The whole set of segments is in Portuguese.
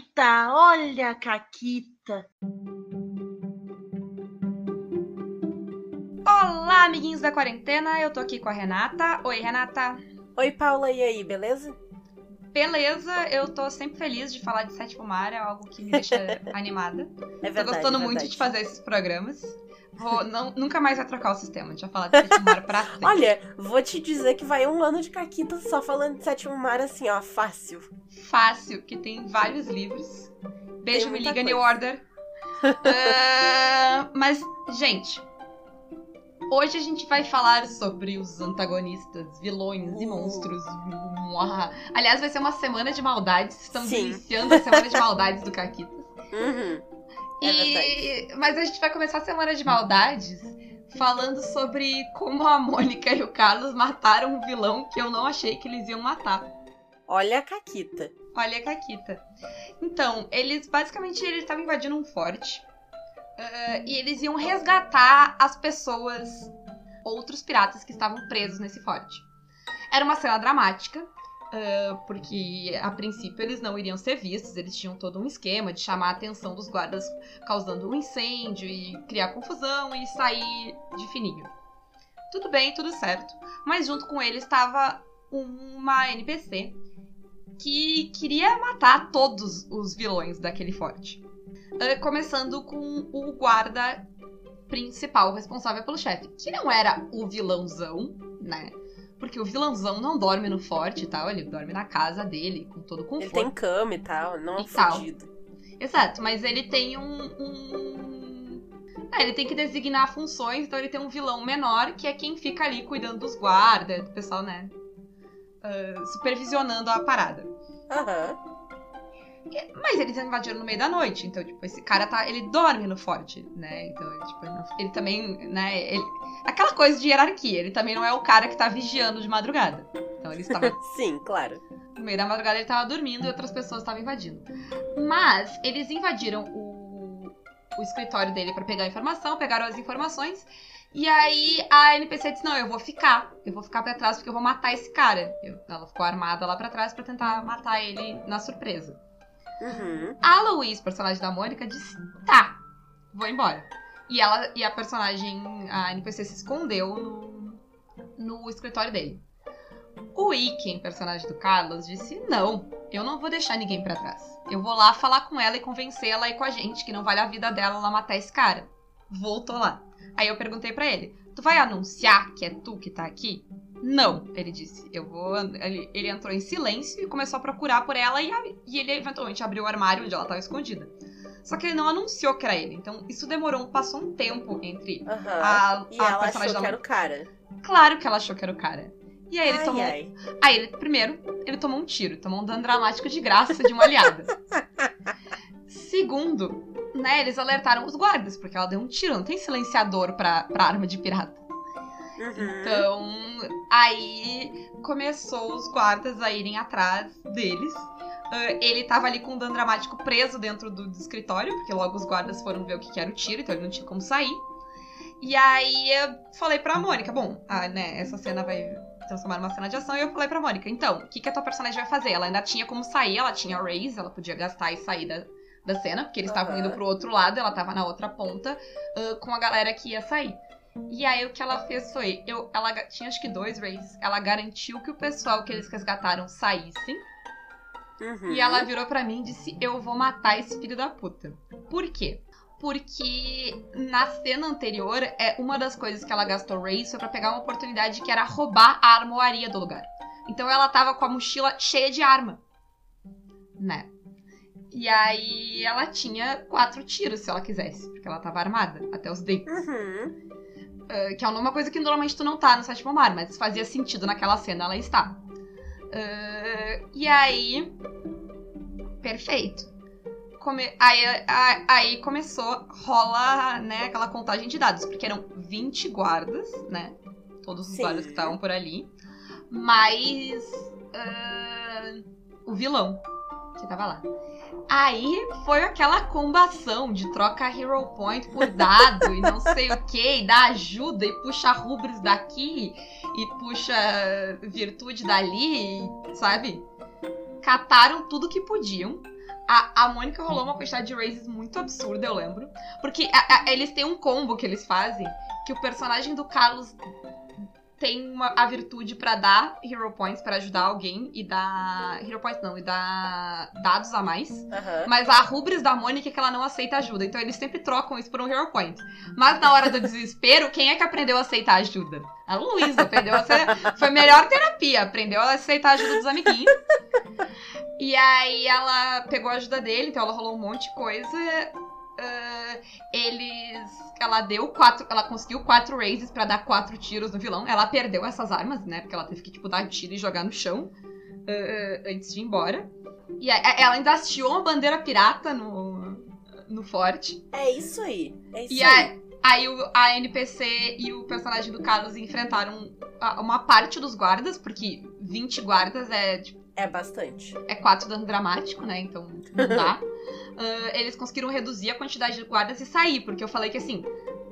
Caquita, olha a Caquita. Olá, amiguinhos da quarentena, eu tô aqui com a Renata. Oi, Renata. Oi, Paula, e aí, beleza? Beleza, eu tô sempre feliz de falar de Sétimo Mar, é algo que me deixa animada. É verdade, tô gostando é muito de fazer esses programas. Vou, não, nunca mais vai trocar o sistema, a gente vai falar de Sétimo Mar pra sempre. Olha, vou te dizer que vai um ano de Caquita só falando de Sétimo Mar assim, ó, fácil. Fácil, que tem vários livros. Beijo, Tem me liga, New coisa. Order. Ah, mas, gente, hoje a gente vai falar sobre os antagonistas, vilões e Uh. monstros. Mua. Aliás, vai ser uma semana de maldades. Estamos Sim. iniciando a semana de maldades do Caquitas. Uhum. É E... Mas a gente vai começar a semana de maldades falando sobre como a Mônica e o Carlos mataram um vilão que eu não achei que eles iam matar. Olha a Caquita. Olha a Caquita. Então, eles basicamente eles estavam invadindo um forte. ah, e eles iam resgatar as pessoas, outros piratas que estavam presos nesse forte. Era uma cena dramática, ah, porque a princípio eles não iriam ser vistos, eles tinham todo um esquema de chamar a atenção dos guardas causando um incêndio e criar confusão e sair de fininho. Tudo bem, tudo certo. Mas junto com ele estava uma NPC que queria matar todos os vilões daquele forte. Ah, começando com o guarda principal, responsável pelo chefe, que não era o vilãozão, né? Porque o vilãozão não dorme no forte e tal, ele dorme na casa dele, com todo conforto. Ele tem cama e tal, não é fudido. Exato, mas ele tem um. um... É, ele tem que designar funções, então ele tem um vilão menor, que é quem fica ali cuidando dos guardas, do pessoal, né? ah, supervisionando a parada. Aham. Mas eles invadiram no meio da noite, então, tipo, esse cara tá. Ele dorme no forte, né? Então, ele, tipo, ele, também, né? Ele, aquela coisa de hierarquia, ele também não é o cara que tá vigiando de madrugada. Então, ele estava Sim, claro. no meio da madrugada ele tava dormindo e outras pessoas estavam invadindo. Mas eles invadiram o, o escritório dele pra pegar a informação, pegaram as informações. E aí a NPC disse: Não, eu vou ficar. Eu vou ficar pra trás porque eu vou matar esse cara. Eu- ela ficou armada lá pra trás pra tentar matar ele na surpresa. Uhum. A Louise, personagem da Mônica, disse: Tá, vou embora. E ela e a personagem, a NPC, se escondeu no, no escritório dele. O Iken, personagem do Carlos, disse: Não, eu não vou deixar ninguém pra trás. Eu vou lá falar com ela e convencer ela ir com a gente, que não vale a vida dela lá matar esse cara. Voltou lá. Aí eu perguntei pra ele: Tu vai anunciar que é tu que tá aqui? Não, ele disse. Eu vou. Ele, entrou em silêncio e começou a procurar por ela e, e ele eventualmente abriu o armário onde ela estava escondida. Só que ele não anunciou que era ele. Então isso demorou, passou um tempo entre a, E a ela personagem achou da que era o cara. Claro que ela achou que era o cara. E aí ele ai, tomou. ai. Aí ele, primeiro, ele tomou um tiro, tomou um dano dramático de graça de uma aliada. Segundo, né, eles alertaram os guardas, porque ela deu um tiro, não tem silenciador pra, pra arma de pirata. Uhum. Então, aí começou os guardas a irem atrás deles. Ah, ele tava ali com um dano dramático preso dentro do, do escritório, porque logo os guardas foram ver o que, que era o tiro, então ele não tinha como sair. E aí eu falei pra Mônica, bom, ah, né, essa cena vai transformar numa cena de ação, e eu falei pra Mônica, então, o que, que a tua personagem vai fazer? Ela ainda tinha como sair, ela tinha raise, ela podia gastar e sair da, da cena, porque eles estavam Aham. indo pro outro lado, ela tava na outra ponta, ah, com a galera que ia sair. E aí o que ela fez foi, eu, ela tinha acho que dois raids, ela garantiu que o pessoal que eles resgataram saíssem, Uhum. e ela virou pra mim e disse: Eu vou matar esse filho da puta. Por quê? Porque na cena anterior, é uma das coisas que ela gastou Race foi pra pegar uma oportunidade que era roubar a armoaria do lugar. Então ela tava com a mochila cheia de arma. Né? E aí ela tinha quatro tiros se ela quisesse, porque ela tava armada até os dentes. Uhum. Uh, que é uma coisa que normalmente tu não tá no sétimo mar, mas fazia sentido naquela cena ela está. Uh, e aí. Perfeito. Come- aí, a- aí começou, rola, né, aquela contagem de dados, porque eram 20 guardas, né? Todos os Sim. guardas que estavam por ali. Mais uh, o vilão que tava lá. Aí foi aquela combação de troca Hero Point por dado e não sei o que, e dá ajuda e puxa rubros daqui e puxa virtude dali, sabe? Cataram tudo que podiam. A, a Mônica rolou uma quantidade de raises muito absurda, eu lembro. Porque a- a- eles têm um combo que eles fazem, que o personagem do Carlos tem uma, a virtude pra dar Hero Points pra ajudar alguém e dar. Hero Points não, e dar dados a mais. Aham. Mas a rubris da Mônica é que ela não aceita ajuda. Então eles sempre trocam isso por um Hero Point. Mas na hora do desespero, quem é que aprendeu a aceitar ajuda? A Luísa aprendeu a ser. Foi a melhor terapia. Aprendeu a aceitar a ajuda dos amiguinhos. E aí ela pegou a ajuda dele, então ela rolou um monte de coisa. Ah, eles. Ela deu quatro. Ela conseguiu quatro raises pra dar quatro tiros no vilão. Ela perdeu essas armas, né? Porque ela teve que, tipo, dar tiro e jogar no chão ah, antes de ir embora. E aí, ela ainda hasteou uma bandeira pirata no, no forte. É isso aí. É isso E aí. aí, aí o, a NPC e o personagem do Carlos enfrentaram a- uma parte dos guardas, porque 20 guardas é, tipo, É bastante. é 4 dano dramático, né? Então não dá. Ah, eles conseguiram reduzir a quantidade de guardas e sair, porque eu falei que assim,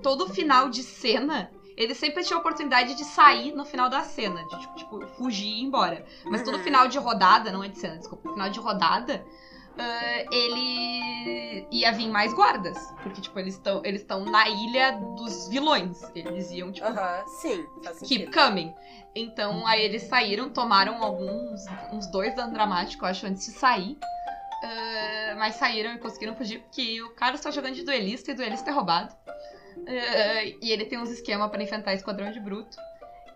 todo final de cena. Eles sempre tinham a oportunidade de sair no final da cena, de tipo, tipo, fugir e ir embora. Mas todo Uhum. final de rodada, não é de cena, desculpa, final de rodada, ah, ele ia vir mais guardas. Porque, tipo, eles estão eles estão na ilha dos vilões. Eles iam, tipo, Aham, sim, faz keep coming. Então, aí eles saíram, tomaram alguns, uns dois danos dramáticos, eu acho, antes de sair. Ah, mas saíram e conseguiram fugir, porque o cara está jogando de duelista e duelista é roubado. Ah, e ele tem uns esquemas pra enfrentar esquadrão de bruto.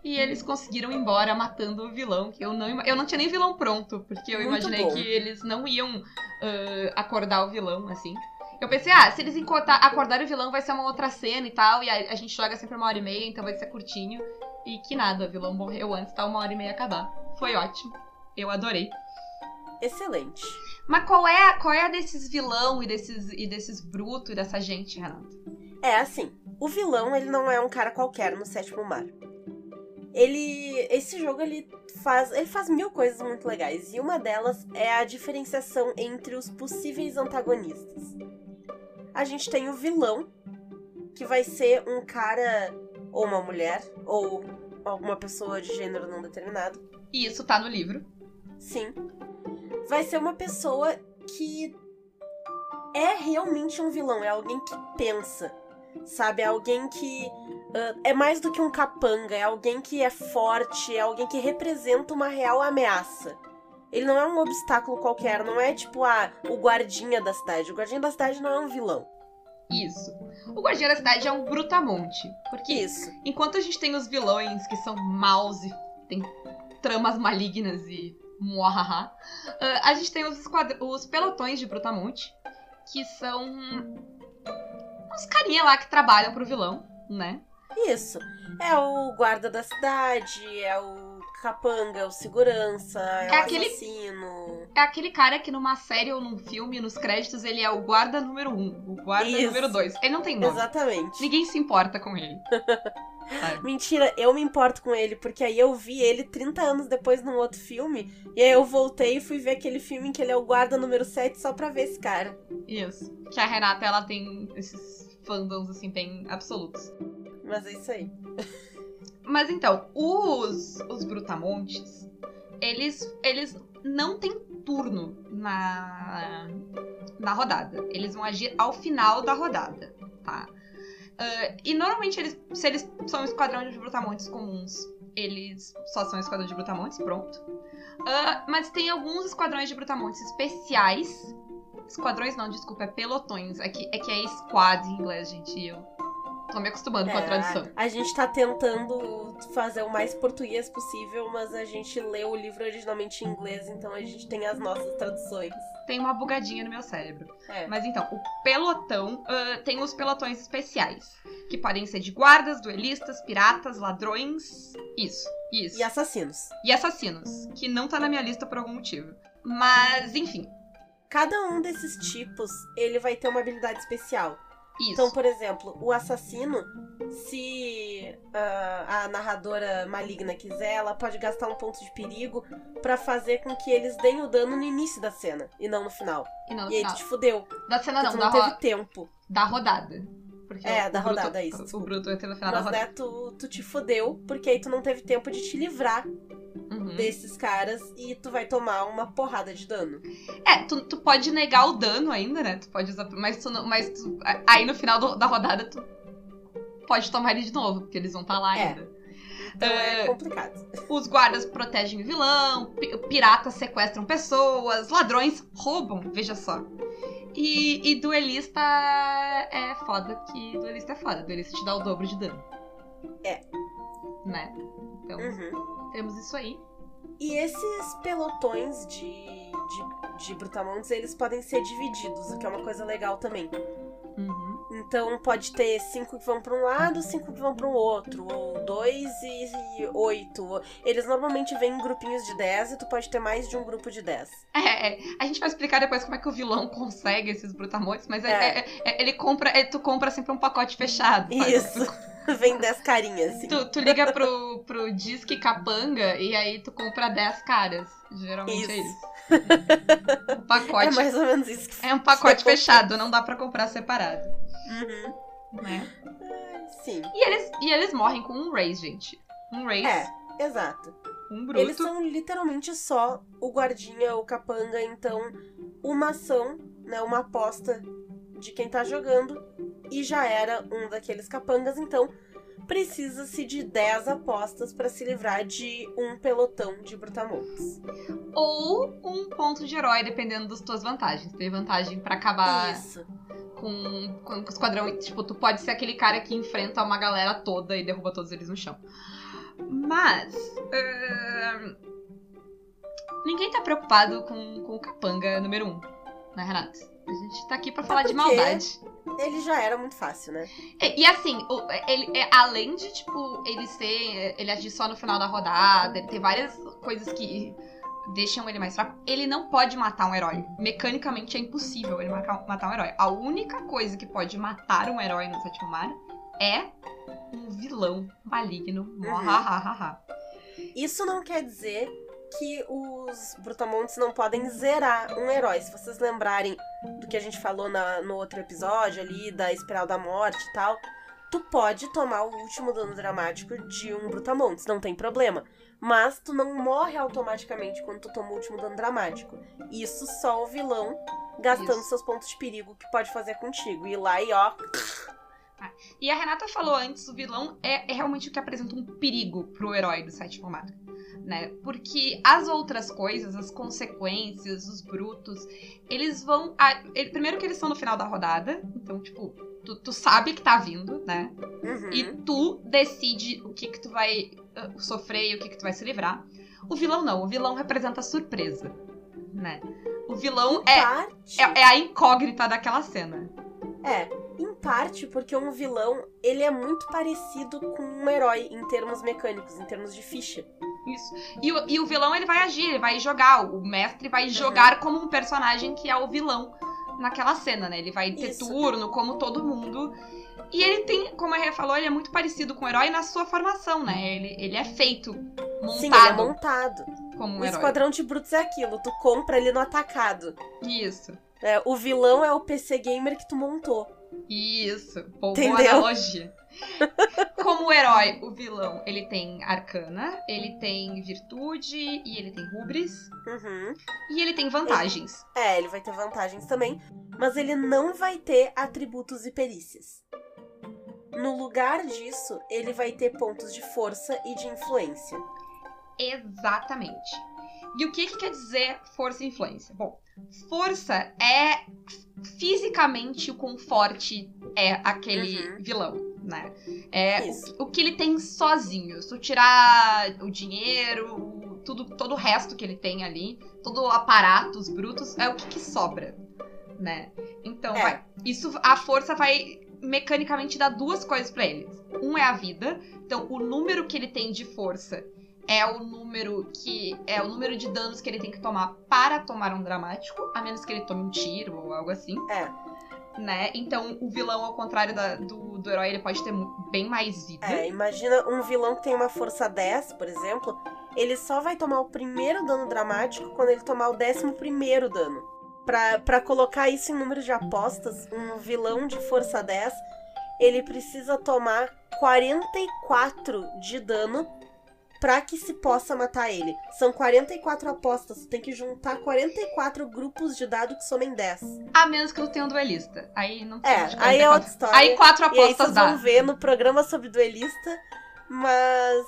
E eles conseguiram ir embora matando o vilão, que eu não, eu não tinha nem vilão pronto, porque eu Muito imaginei bom. que eles não iam ah, acordar o vilão, assim. Eu pensei, ah, se eles acordarem o vilão vai ser uma outra cena e tal, e a, a gente joga sempre uma hora e meia, então vai ser curtinho. E que nada, o vilão morreu antes, tá uma hora e meia acabar. Foi ótimo. Eu adorei. Excelente. Mas qual é, a- qual é a desses vilão e desses, e desses bruto e dessa gente, Renato? É assim, o vilão, ele não é um cara qualquer no sétimo mar. Ele. Esse jogo ele faz. Ele faz mil coisas muito legais. E uma delas é a diferenciação entre os possíveis antagonistas. A gente tem o vilão, que vai ser um cara ou uma mulher, ou alguma pessoa de gênero não determinado. E isso tá no livro. Sim. Vai ser uma pessoa que é realmente um vilão, é alguém que pensa, sabe? É alguém que é mais do que um capanga, é alguém que é forte, é alguém que representa uma real ameaça. Ele não é um obstáculo qualquer, não é tipo, ah, o guardinha da cidade. O guardinha da cidade não é um vilão. Isso. O Guardião da Cidade é um brutamonte. Porque Isso. enquanto a gente tem os vilões que são maus e tem tramas malignas e muahaha, ah, a gente tem os, os pelotões de brutamonte, que são uns carinha lá que trabalham pro vilão, né? Isso. É o guarda da cidade, é o capanga, é o segurança, é, É o aquele- assassino. É aquele cara que numa série ou num filme, nos créditos, ele é o guarda número um, o guarda Isso. número dois. Ele não tem nome. Exatamente. Ninguém se importa com ele. Mentira, eu me importo com ele, porque aí eu vi ele 30 anos depois num outro filme, e aí eu voltei e fui ver aquele filme em que ele é o guarda número 7 só pra ver esse cara. Isso. Que a Renata, ela tem esses fandoms, assim, bem absolutos. Mas é isso aí. Mas então, os, os brutamontes, eles, eles não têm turno na, na rodada. Eles vão agir ao final da rodada, tá? Ah, e normalmente, eles, se eles são um esquadrão de brutamontes comuns, eles só são um esquadrão de brutamontes, pronto. Ah, mas tem alguns esquadrões de brutamontes especiais. Esquadrões não, desculpa, é pelotões. É que é, que é squad em inglês, gente. Eu tô me acostumando com a É, tradução. a gente tá tentando fazer o mais português possível, mas a gente leu o livro originalmente em inglês, então a gente tem as nossas traduções. Tem uma bugadinha no meu cérebro. É. Mas então, o pelotão ah, tem os pelotões especiais. Que podem ser de guardas, duelistas, piratas, ladrões. Isso, isso. E assassinos. E assassinos, que não tá na minha lista por algum motivo. Mas, enfim, Cada um desses tipos, ele vai ter uma habilidade especial. Isso. Então, por exemplo, o assassino, se ah, a narradora maligna quiser, ela pode gastar um ponto de perigo pra fazer com que eles deem o dano no início da cena e não no final. e não, no e aí final. tu te fudeu. Da cena não, da, não teve tempo. da rodada. Porque É, da Bruto- rodada, isso, O. Bruto entra no final Mas da rodada. né, tu, tu te fudeu porque aí tu não teve tempo de te livrar Uhum. Desses caras e tu vai tomar uma porrada de dano. É, tu, tu pode negar o dano ainda, né? Tu pode usar. Mas tu. Mas tu- aí no final do- da rodada tu pode tomar ele de novo, porque eles vão estar lá É. ainda. Então é, É. complicado. Os guardas protegem o vilão, pi- piratas sequestram pessoas, ladrões roubam, veja só. E, e duelista é foda, que duelista é foda. Duelista te dá o dobro de dano. É. Né? Então, Uhum. temos isso aí. E esses pelotões de, de, de brutamontes, eles podem ser divididos, o que é uma coisa legal também. Uhum. Então pode ter cinco que vão pra um lado, cinco que vão para um outro, ou dois e, e oito. Eles normalmente vêm em grupinhos de dez e tu pode ter mais de um grupo de dez. É, é, a gente vai explicar depois como é que o vilão consegue esses brutamontes, mas é- É. é- é- ele compra, tu compra sempre um pacote fechado. Isso. Vem dez carinhas, assim. Tu, tu liga pro, pro Disque Capanga e aí tu compra 10 caras. Geralmente é Isso. isso. O É pacote mais ou menos isso que é um pacote fechado, não dá pra comprar separado. Uhum. Né? Sim. E eles, e eles morrem com um raise, gente. Um raise, É, exato. um bruto. Eles são literalmente só o guardinha, o capanga, então uma ação, né, uma aposta de quem tá jogando e já era um daqueles capangas, então precisa-se de 10 apostas pra se livrar de um pelotão de brutamontes. Ou um ponto de herói, dependendo das tuas vantagens. Tem vantagem pra acabar Isso. Com, com o esquadrão. Tipo, tu pode ser aquele cara que enfrenta uma galera toda e derruba todos eles no chão. Mas. ahn, ninguém tá preocupado com, com o capanga número 1, um, né, Renato? A gente tá aqui pra falar de maldade. Ele já era muito fácil, né? E, e assim, o- ele, é, além de, tipo, ele ser. Ele agir só no final da rodada, ele tem várias coisas que deixam ele mais fraco. Ele não pode matar um herói. Mecanicamente é impossível ele matar um herói. A única coisa que pode matar um herói no sétimo mar é um vilão maligno. Muahahaha. Isso não quer dizer que os brutamontes não podem zerar um herói. Se vocês lembrarem do que a gente falou na- no outro episódio ali, da espiral da morte e tal, tu pode tomar o último dano dramático de um brutamontes, não tem problema. Mas tu não morre automaticamente quando tu toma o último dano dramático. Isso só o vilão gastando Isso. seus pontos de perigo que pode fazer contigo. E lá e ó, E a Renata falou antes, o vilão é, é realmente o que apresenta um perigo pro herói do sétimo mar. Né? Porque as outras coisas, as consequências, os brutos, eles vão. a- ele- primeiro que eles são no final da rodada, então, tipo, tu, tu sabe que tá vindo, né? uhum. E tu decide o que que tu vai ah, sofrer e o que que tu vai se livrar. O vilão não, o vilão representa a surpresa, né? O vilão é, é, é a incógnita daquela cena. É, em parte porque um vilão, ele é muito parecido com um herói em termos mecânicos, em termos de ficha. Isso. E o, e o vilão ele vai agir, ele vai jogar. O mestre vai jogar como um personagem que é o vilão naquela cena, né? Ele vai ter Isso. turno, como todo mundo. E ele tem, como a Rê falou, ele é muito parecido com o herói na sua formação, né? Ele, ele é feito, montado Sim, ele é montado. como um o herói. Esquadrão de Brutos é aquilo, tu compra ele no atacado. Isso. É, o vilão é o PC Gamer que tu montou. Isso. Boa analogia. Como herói, o vilão, ele tem arcana, ele tem virtude e ele tem rubris Uhum. e ele tem vantagens. É, ele vai ter vantagens também, mas ele não vai ter atributos e perícias. No lugar disso, ele vai ter pontos de força e de influência. Exatamente. E o que, que quer dizer força e influência? Bom, força é fisicamente o quão forte é aquele Uhum. vilão, né? É Isso. o, o que ele tem sozinho. Se tu tirar o dinheiro, o- tudo, todo o resto que ele tem ali, todo o aparato, os brutos, é o que, que sobra, né? Então, É. vai- isso, a força vai mecanicamente dar duas coisas pra ele. Um é a vida, então o número que ele tem de força é o número que é o número de danos que ele tem que tomar para tomar um dramático, a menos que ele tome um tiro ou algo assim. É. Né? Então, o vilão, ao contrário da- do, do herói, ele pode ter bem mais vida. É, imagina um vilão que tem uma força 10, por exemplo, ele só vai tomar o primeiro dano dramático quando ele tomar o décimo primeiro dano. Pra colocar isso em número de apostas, um vilão de força 10, ele precisa tomar 44 de dano pra que se possa matar ele. São 44 apostas, tu tem que juntar 44 grupos de dado que somem 10. A menos que tu tenha um duelista. Aí não É, aí é 44. outra história. Aí quatro E aí apostas vocês dá. vão ver no programa sobre duelista, mas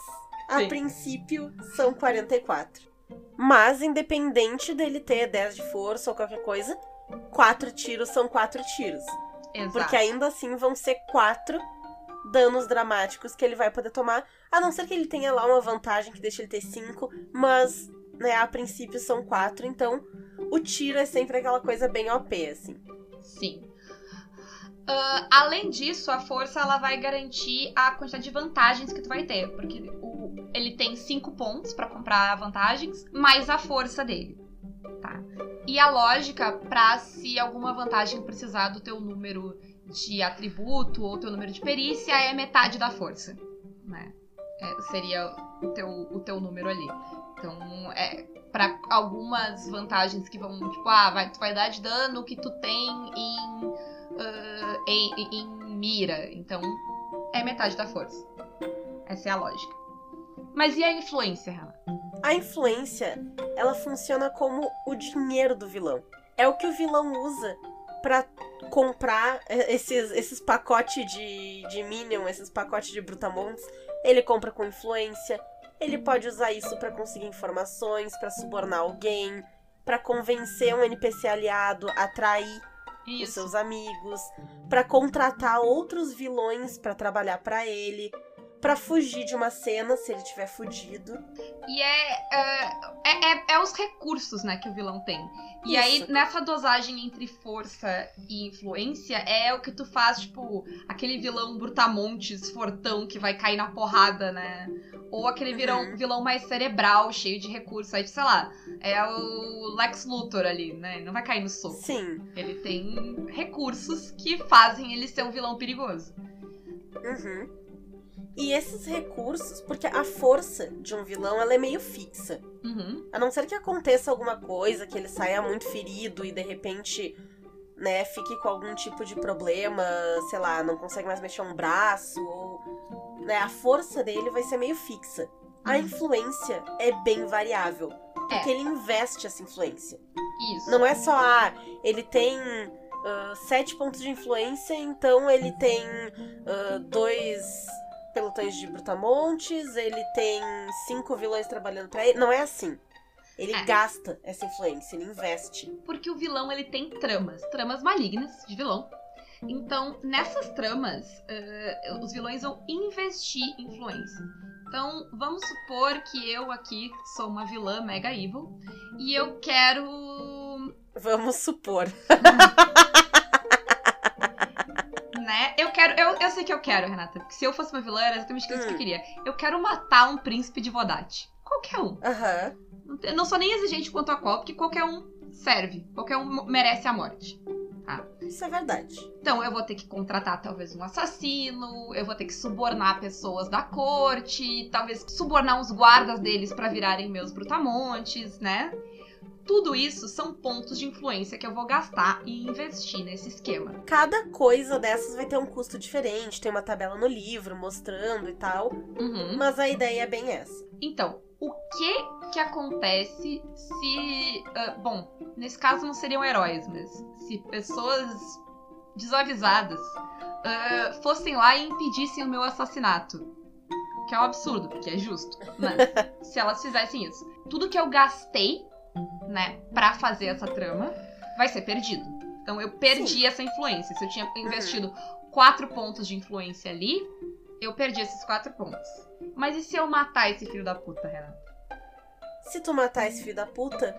a Sim. princípio são 44. Mas independente dele ter 10 de força ou qualquer coisa, quatro tiros são quatro tiros. Exato. Porque ainda assim vão ser quatro danos dramáticos que ele vai poder tomar. A não ser que ele tenha lá uma vantagem que deixa ele ter cinco. Mas, né, a princípio são quatro. Então, o tiro é sempre aquela coisa bem OP, assim. Sim. Ah, além disso, a força ela vai garantir a quantidade de vantagens que tu vai ter, porque o- ele tem 5 pontos pra comprar vantagens, mais a força dele, tá? E a lógica pra se alguma vantagem precisar do teu número de atributo ou teu número de perícia é metade da força, né? É, seria o teu, o teu número ali. Então, é, para algumas vantagens que vão, tipo, ah, vai, tu vai dar de dano que tu tem em, ah, em, em- mira. Então, é metade da força. Essa é a lógica. Mas e a influência, Renan? A influência, ela funciona como o dinheiro do vilão. É o que o vilão usa pra comprar eh, esses, esses pacotes de, de Minion, esses pacotes de Brutamontes. Ele compra com influência. Ele pode usar isso pra conseguir informações, pra subornar alguém, pra convencer um NPC aliado a trair os seus amigos, pra contratar outros vilões pra trabalhar pra ele, pra fugir de uma cena se ele tiver fugido. E é, é, é, é- é os recursos, né, que o vilão tem. E aí, Isso. nessa dosagem entre força e influência, é o que tu faz, tipo, aquele vilão brutamontes, fortão, que vai cair na porrada, né? Ou aquele vilão, Uhum. vilão mais cerebral, cheio de recursos. Aí, sei lá, é o Lex Luthor ali, né? Ele não vai cair no soco. Sim. Ele tem recursos que fazem ele ser um vilão perigoso. Uhum. E esses recursos, porque a força de um vilão ela é meio fixa. Uhum. A não ser que aconteça alguma coisa, que ele saia muito ferido e de repente, né, fique com algum tipo de problema, sei lá, não consegue mais mexer um braço, ou. Né, a força dele vai ser meio fixa. A Uhum. influência é bem variável. Porque É. ele investe essa influência. Isso. Não é só, ah, ele tem ah, sete pontos de influência, então ele tem ah, dois pelotões de brutamontes, ele tem cinco vilões trabalhando pra ele. Não é assim. Ele É. gasta essa influência, ele investe. Porque o vilão ele tem tramas, tramas malignas de vilão. Então, nessas tramas, eh, os vilões vão investir influência. Então, vamos supor que eu aqui sou uma vilã mega evil e eu quero. Vamos supor. Né? Eu quero. Eu, eu sei que eu quero, Renata. Porque se eu fosse uma vilã, era exatamente isso que eu Hum. queria. Eu quero matar um príncipe de Vodate. Qualquer um. Te- Eu não sou nem exigente quanto a qual, porque qualquer um serve. Qualquer um merece a morte. Isso é verdade. Então eu vou ter que contratar talvez um assassino, eu vou ter que subornar pessoas da corte, talvez subornar uns guardas deles pra virarem meus brutamontes, né? Tudo isso são pontos de influência que eu vou gastar e investir nesse esquema. Cada coisa dessas vai ter um custo diferente, tem uma tabela no livro mostrando e tal, Uhum. mas a ideia é bem essa. Então, o que que acontece se, ah, bom, nesse caso não seriam heróis, mas se pessoas desavisadas ah, fossem lá e impedissem o meu assassinato, que é um absurdo, porque é justo, mas se elas fizessem isso, tudo que eu gastei, né, para fazer essa trama, vai ser perdido. Então eu perdi essa influência. Se eu tinha investido quatro pontos de influência ali, eu perdi esses quatro pontos. Mas e se eu matar esse filho da puta, Renata? Se tu matar esse filho da puta,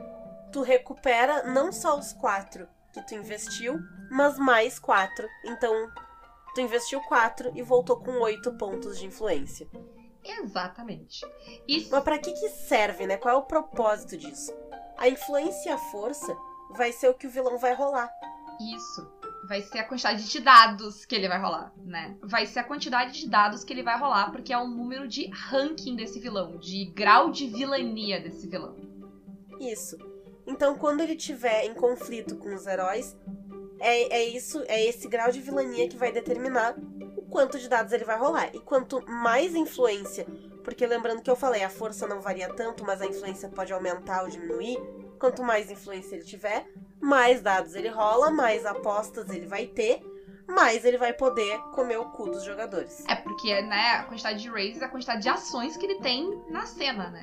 tu recupera não só os quatro que tu investiu, mas mais quatro. Então, tu investiu quatro e voltou com oito pontos de influência. Exatamente. E Mas pra que que serve, né? Qual é o propósito disso? A influência e a força vai ser o que o vilão vai rolar. isso vai ser a quantidade de dados que ele vai rolar, né? Vai ser a quantidade de dados que ele vai rolar, porque é o número de ranking desse vilão, de grau de vilania desse vilão. Isso. Então, quando ele tiver em conflito com os heróis, é, é isso, é esse grau de vilania que vai determinar o quanto de dados ele vai rolar. E quanto mais influência Porque lembrando que eu falei, a força não varia tanto, mas a influência pode aumentar ou diminuir. Quanto mais influência ele tiver, mais dados ele rola, mais apostas ele vai ter, mais ele vai poder comer o cu dos jogadores. É porque, né, a quantidade de raises é a quantidade de ações que ele tem na cena, né?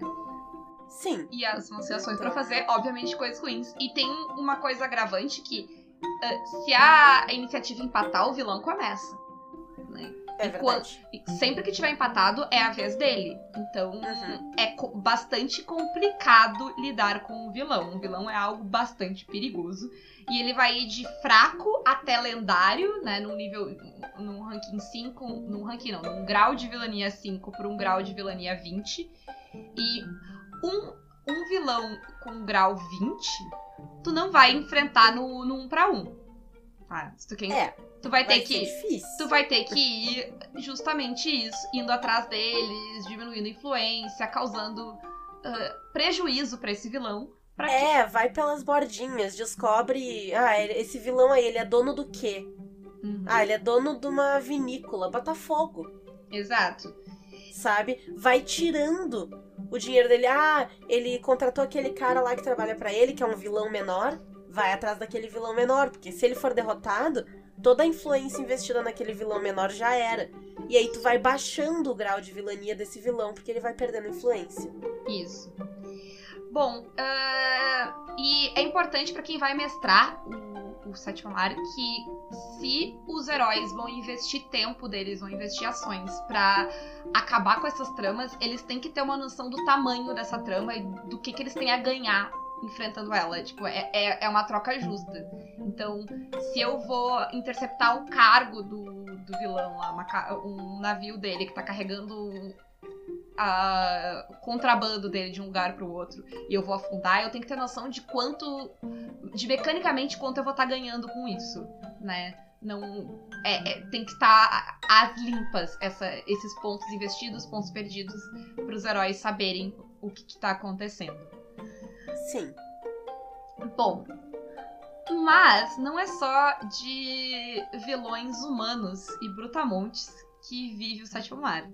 Sim. E as vão ser ações pra fazer, obviamente, coisas ruins. E tem uma coisa agravante que uh, se a iniciativa empatar, o vilão começa. Né? É verdade. E sempre que tiver empatado, é a vez dele. Então, Uhum. é co- bastante complicado lidar com o vilão. O vilão é algo bastante perigoso. E ele vai ir de fraco até lendário, né? Num nível. Num ranking 5. Num ranking não, num grau de vilania 5 para um grau de vilania 20. E um, um vilão com grau 20, tu não vai enfrentar no, no 1 para 1. Tá? Se tu, quer, É, tu vai ter vai que ser difícil. tu vai ter que ir justamente isso, indo atrás deles, diminuindo a influência, causando ah, prejuízo pra esse vilão. Pra que... É, vai pelas bordinhas, descobre. Ah, esse vilão aí, ele é dono do quê? Uhum. Ah, ele é dono de uma vinícola, Botafogo. Exato. sabe? Vai tirando o dinheiro dele. Ah, ele contratou aquele cara lá que trabalha pra ele, que é um vilão menor. Vai atrás daquele vilão menor, porque se ele for derrotado, toda a influência investida naquele vilão menor já era. E aí tu vai baixando o grau de vilania desse vilão, porque ele vai perdendo influência. Isso. Bom, ah, e é importante pra quem vai mestrar o, o sétimo mar que se os heróis vão investir tempo deles, vão investir ações pra acabar com essas tramas, eles têm que ter uma noção do tamanho dessa trama e do que, que eles têm a ganhar enfrentando ela. Tipo, é, é, é uma troca justa. Então, se eu vou interceptar o cargo do, do vilão lá, uma um navio dele que tá carregando a- o contrabando dele de um lugar pro outro e eu vou afundar, eu tenho que ter noção de quanto. de mecanicamente quanto eu vou estar ganhando com isso, né? Não. É, é- tem que estar às limpas essa, esses pontos investidos, pontos perdidos, pros heróis saberem o que, que tá acontecendo. Sim. Bom, mas não é só de vilões humanos e brutamontes que vive o Sétimo Mar.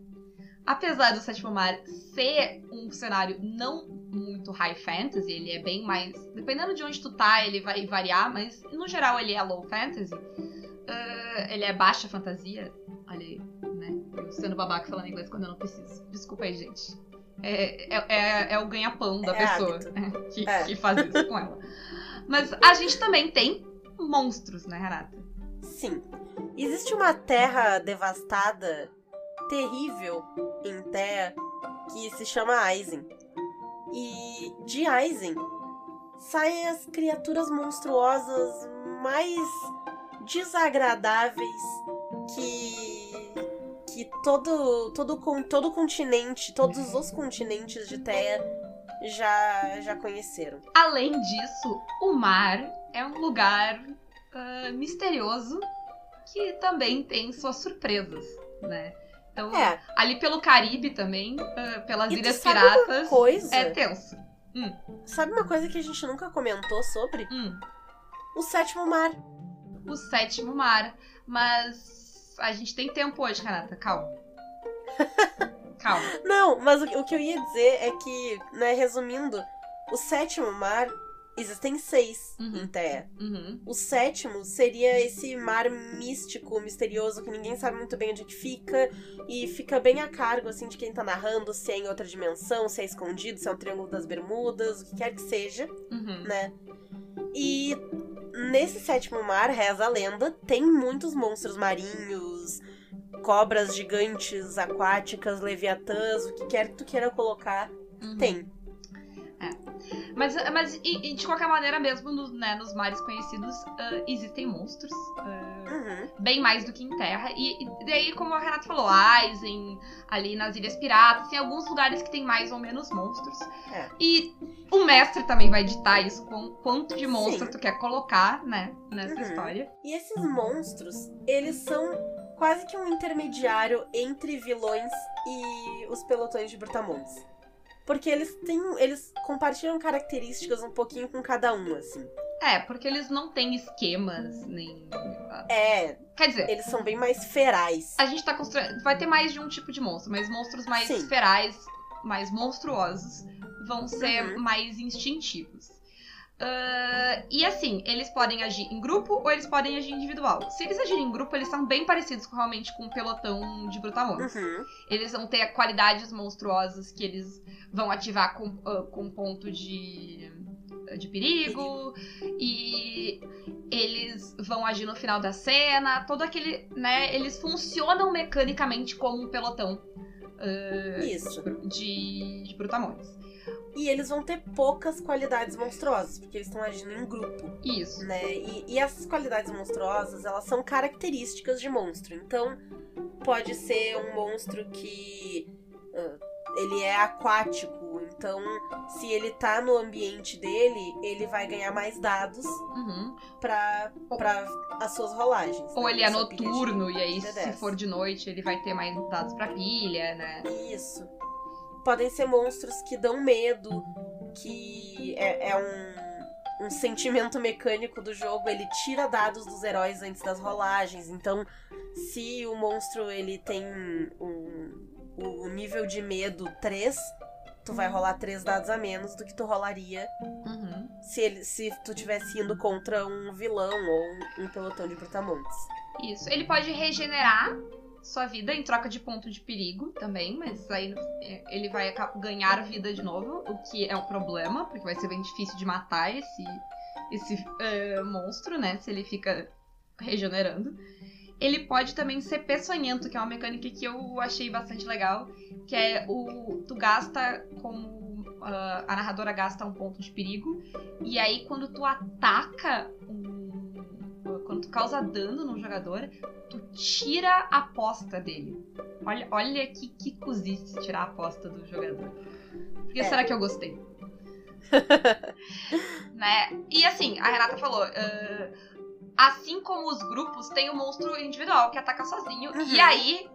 Apesar do Sétimo Mar ser um cenário não muito high fantasy, ele é bem mais. Dependendo de onde tu tá, ele vai variar, mas no geral ele é low fantasy. Ah, ele é baixa fantasia. Olha aí, né? Eu sendo babaca falando inglês quando eu não preciso. Desculpa aí, gente. É, é, é- é o ganha-pão da É pessoa hábito. que, É. que faz isso com ela. Mas a gente também tem monstros, né, Renata? Sim. Existe uma terra devastada, terrível, em Terra, que se chama Aizen. E de Aizen saem as criaturas monstruosas mais desagradáveis que que todo todo todo continente, todos os continentes de Terra já já conheceram. Além disso, o mar é um lugar ah, misterioso que também tem suas surpresas, né? Então, É, ali pelo Caribe também, ah, pelas E Ilhas Piratas, coisa? é tenso. sabe uma coisa que a gente nunca comentou sobre? Hum, O sétimo mar. o sétimo mar. Mas a gente tem tempo hoje, Renata. Calma. Calma. Não, mas o, o que eu ia dizer é que, né, resumindo, o sétimo mar existem seis Uhum. em Terra. Uhum. O sétimo seria esse mar místico, misterioso, que ninguém sabe muito bem onde que fica, e fica bem a cargo, assim, de quem tá narrando, se é em outra dimensão, se é escondido, se é um triângulo das bermudas, o que quer que seja, Uhum. né? E nesse sétimo mar, reza a lenda, tem muitos monstros marinhos, cobras gigantes, aquáticas, leviatãs, o que quer que tu queira colocar, Uhum. tem. Mas, mas e, e de qualquer maneira, mesmo no- né, nos mares conhecidos, ah, existem monstros. ah, Uhum. bem mais do que em terra. E, e daí, como a Renata falou, Aizen, ali nas Ilhas Piratas, tem alguns lugares que tem mais ou menos monstros. É. E o mestre também vai ditar isso, com quanto de monstro Sim. tu quer colocar, né, nessa Uhum. história. E esses monstros, eles são quase que um intermediário entre vilões e os pelotões de brutamontes. Porque eles têm. Eles compartilham características um pouquinho com cada um, assim. É, porque eles não têm esquemas, nem. É, Quer dizer, eles são bem mais ferais. a gente tá construindo. Vai ter mais de um tipo de monstro, mas monstros mais Sim. ferais, mais monstruosos, vão ser Uhum. mais instintivos. Ah, e assim, eles podem agir em grupo ou eles podem agir individual. Se eles agirem em grupo, eles são bem parecidos com, realmente com um pelotão de brutamontes. Uhum. Eles vão ter qualidades monstruosas que eles vão ativar com, ah, com ponto de, de perigo. E eles vão agir no final da cena. Todo aquele. né? Eles funcionam mecanicamente como um pelotão ah, Isso. de, de brutamontes. E eles vão ter poucas qualidades monstruosas, porque eles estão agindo em grupo, Isso. né? E, e essas qualidades monstruosas, elas são características de monstro. Então, pode ser um monstro que ah, ele é aquático. Então, se ele tá no ambiente dele, ele vai ganhar mais dados Uhum. pra, pra as suas rolagens. Ou né? ele é de- noturno, e aí, pilha se for de noite, ele vai ter mais dados pra pilha, né? Isso. Podem ser monstros que dão medo, que é, é um, um sentimento mecânico do jogo. Ele tira dados dos heróis antes das rolagens. Então, se o monstro ele tem um, o nível de medo 3, tu vai rolar 3 dados a menos do que tu rolaria Uhum. se, ele, se tu tivesse indo contra um vilão ou um, um pelotão de brutamontes. Isso. Ele pode regenerar sua vida em troca de ponto de perigo também, mas aí é, ele vai ganhar vida de novo, o que é um problema, porque vai ser bem difícil de matar esse, esse é, monstro, né? Se ele fica regenerando. Ele pode também ser peçonhento, que é uma mecânica que eu achei bastante legal, que é o tu gasta como ah, a narradora gasta um ponto de perigo e aí quando tu ataca um, quando tu causa dano num jogador, tu tira a aposta dele. Olha, olha que, que cozice tirar a aposta do jogador. Por que É. será que eu gostei? né? E assim, a Renata falou. ah, assim como os grupos, tem o monstro individual que ataca sozinho. Uhum. E aí.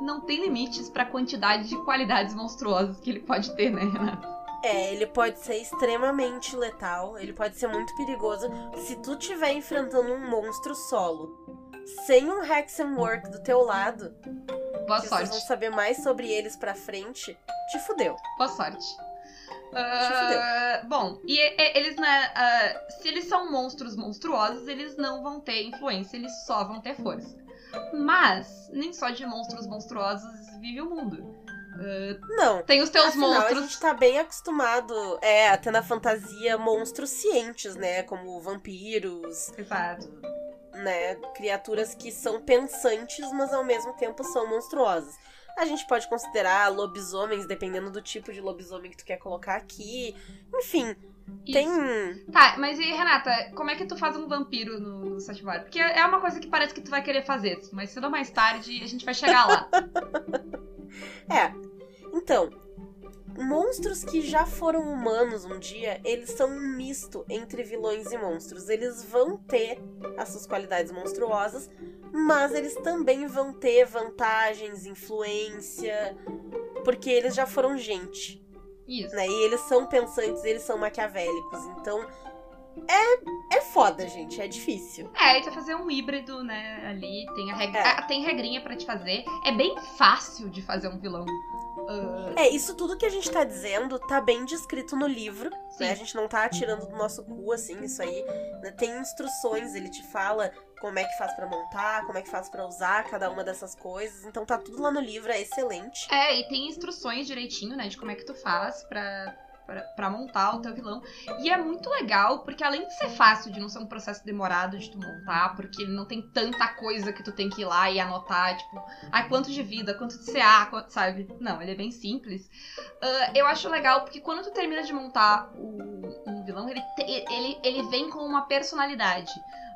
Não tem limites pra quantidade de qualidades monstruosas que ele pode ter, né, Renata? É, ele pode ser extremamente letal, ele pode ser muito perigoso. Se tu estiver enfrentando um monstro solo, sem um Hexenwork do teu lado, Boa que vocês sorte. vão saber mais sobre eles pra frente, te fudeu. Boa sorte. Ah, bom, e, e- eles, né, ah, se eles são monstros monstruosos, eles não vão ter influência, eles só vão ter força. Mas, nem só de monstros monstruosos vive o mundo. Não. Tem os teus Afinal, a monstros. gente tá bem acostumado é, a ter na fantasia monstros cientes, né? Como vampiros, Exato. né? Criaturas que são pensantes, mas ao mesmo tempo são monstruosas. A gente pode considerar lobisomens, dependendo do tipo de lobisomem que tu quer colocar aqui. Enfim, Isso. tem. Tá, mas e Renata, como é que tu faz um vampiro no, no Sativar? Porque é uma coisa que parece que tu vai querer fazer, mas cedo ou mais tarde a gente vai chegar lá. É. Então, monstros que já foram humanos um dia, eles são um misto entre vilões e monstros. Eles vão ter as suas qualidades monstruosas, mas eles também vão ter vantagens, influência, porque eles já foram gente, Isso. né? E eles são pensantes, eles são maquiavélicos. Então, é, é foda, gente, é difícil. É, e tu vai fazer um híbrido, né, ali, tem, a reg... É. ah, tem regrinha pra te fazer. É bem fácil de fazer um vilão. Ah, É, isso tudo que a gente tá dizendo tá bem descrito no livro. né? A gente não tá atirando do nosso cu, assim, isso aí. né? Tem instruções, ele te fala como é que faz pra montar, como é que faz pra usar cada uma dessas coisas. Então tá tudo lá no livro, é excelente. É, e tem instruções direitinho, né, de como é que tu faz pra, pra montar o teu vilão. E é muito legal, porque além de ser fácil, de não ser um processo demorado de tu montar, porque não tem tanta coisa que tu tem que ir lá e anotar, tipo, ai, quanto de vida, quanto de CA, quanto, sabe? Não, ele é bem simples. Ah, eu acho legal, porque quando tu termina de montar o, um vilão, ele, ele, ele vem com uma personalidade.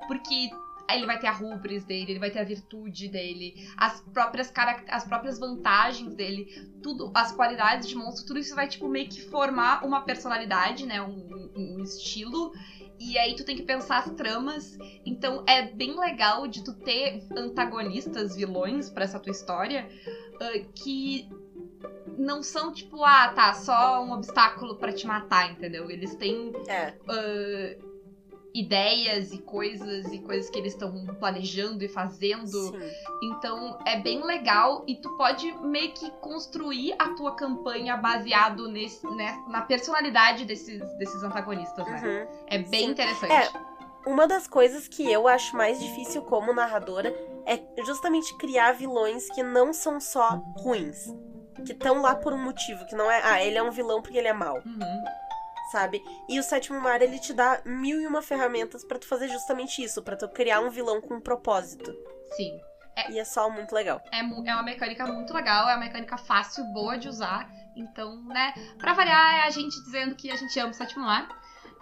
Porque aí ele vai ter a rubris dele, ele vai ter a virtude dele, as próprias, as próprias vantagens dele, tudo, as qualidades de monstro, tudo isso vai, tipo, meio que formar uma personalidade, né? Um, um estilo. E aí tu tem que pensar as tramas. Então é bem legal de tu ter antagonistas, vilões pra essa tua história, ah, que não são tipo, ah, tá, só um obstáculo pra te matar, entendeu? Eles têm É. ah, ideias e coisas e coisas que eles estão planejando e fazendo. Sim. Então é bem legal e tu pode meio que construir a tua campanha baseado nesse, né, na personalidade desses, desses antagonistas, né? Uhum. É bem Sim. interessante. É, Uma das coisas que eu acho mais difícil como narradora é justamente criar vilões que não são só ruins. Que estão lá por um motivo, que não é, ah, ele é um vilão porque ele é mau, Uhum. Sabe? E o Sétimo Mar, ele te dá mil e uma ferramentas pra tu fazer justamente isso, pra tu criar um vilão com um propósito. Sim. E é só muito legal. É, é uma mecânica muito legal, é uma mecânica fácil, boa de usar. Então, né, pra variar, é a gente dizendo que a gente ama o Sétimo Mar.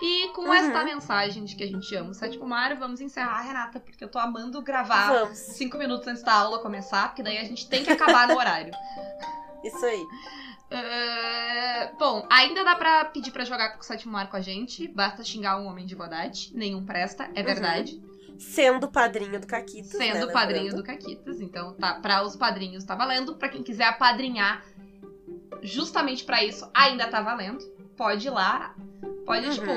E com Uhum. esta mensagem de que a gente ama o Sétimo Mar, vamos encerrar, Renata, porque eu tô amando gravar Vamos. cinco minutos antes da aula começar, porque daí a gente tem que acabar no horário. Isso aí. É, Bom, ainda dá pra pedir pra jogar com o sétimo mar com a gente. Basta xingar um homem de bondade. Nenhum presta, é Uhum. verdade. Sendo padrinho do Caquitos, né, Sendo lembrando. padrinho do Caquitas. Então, tá, pra os padrinhos tá valendo. Pra quem quiser apadrinhar, justamente pra isso, ainda tá valendo. Pode ir lá. Pode, Uhum. tipo,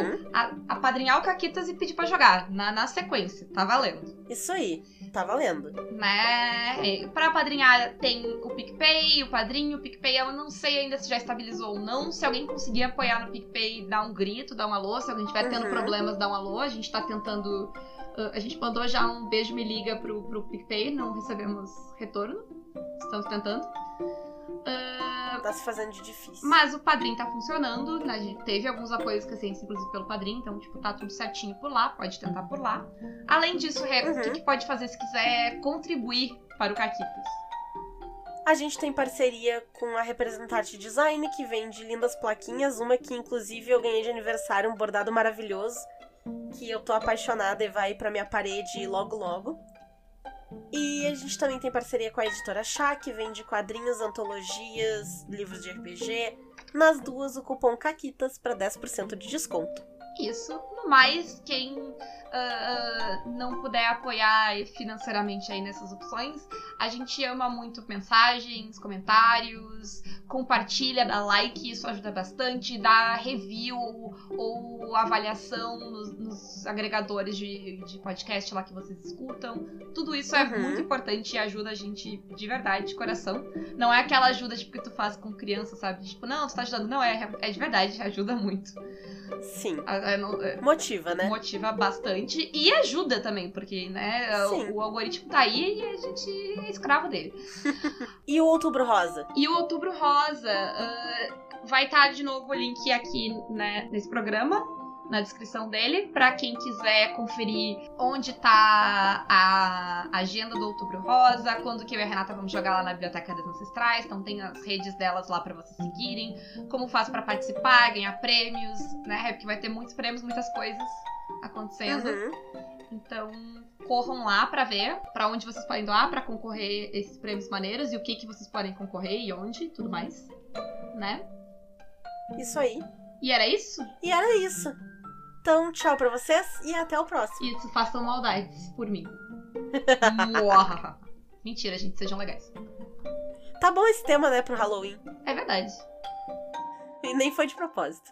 apadrinhar o Caquitas e pedir pra jogar. Na, na sequência, tá valendo. Isso aí. Tá valendo. né? Pra padrinhar tem o PicPay, o padrinho, o PicPay eu não sei ainda se já estabilizou ou não. Se alguém conseguir apoiar no PicPay, dá um grito, dá um alô. Se alguém estiver tendo Uhum. problemas, dá um alô. A gente tá tentando. uh, A gente mandou já um beijo me liga pro, pro PicPay, não recebemos retorno. Estamos tentando. Uh, Tá se fazendo de difícil. mas o padrinho tá funcionando, né? A gente teve alguns apoios recentes, inclusive pelo padrinho, então, tipo, tá tudo certinho por lá, pode tentar por lá. Além disso, Rê, o que, Uhum. que pode fazer se quiser contribuir para o Caquitas? A gente tem parceria com a Representante Design, que vende lindas plaquinhas. Uma que, inclusive, eu ganhei de aniversário, um bordado maravilhoso. Que eu tô apaixonada e vai pra minha parede logo logo. E a gente também tem parceria com a editora Chá, que vende quadrinhos, antologias, livros de RPG. Nas duas, o cupom CAQUITAS para 10% de desconto. Isso. No mais, quem ah, não puder apoiar financeiramente aí nessas opções, a gente ama muito mensagens, comentários, compartilha, dá like, isso ajuda bastante, dá review ou avaliação nos, nos agregadores de, de podcast lá que vocês escutam. Tudo isso é Uhum. muito importante e ajuda a gente de verdade, de coração. Não é aquela ajuda tipo, que tu faz com criança, sabe? Tipo, não, tu tá ajudando. Não, é, é de verdade, ajuda muito. Sim. A- a- é, Motiva, né? motiva bastante e ajuda também, porque, né, o- o, algoritmo tá aí e a gente é escravo dele. E o Outubro Rosa? E o Outubro Rosa ah, vai estar de novo o link aqui, né, nesse programa. Na descrição dele, pra quem quiser conferir onde tá a agenda do Outubro Rosa, quando que eu e a Renata vamos jogar lá na Biblioteca das Ancestrais, então tem as redes delas lá pra vocês seguirem, como faz pra participar, ganhar prêmios, né? Porque vai ter muitos prêmios, muitas coisas acontecendo. Uhum. Então, corram lá pra ver pra onde vocês podem doar pra concorrer esses prêmios maneiros e o que que vocês podem concorrer e onde e tudo mais, né? Isso aí. E era isso? E era isso. Então, tchau pra vocês e até o próximo. Isso, façam maldades por mim. Mentira, gente, sejam legais. Tá bom esse tema, né, pro Halloween. É verdade. E nem foi de propósito.